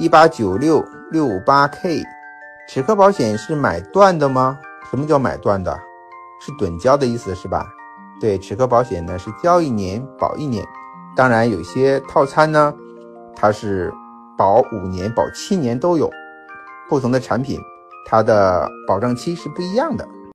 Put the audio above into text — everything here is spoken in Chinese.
一八九六六五八 K，齿科保险是买断的吗？什么叫买断的？是趸交的意思是吧？对，齿科保险呢是交一年保一年，当然有些套餐呢，它是保五年、保七年都有，不同的产品它的保障期是不一样的。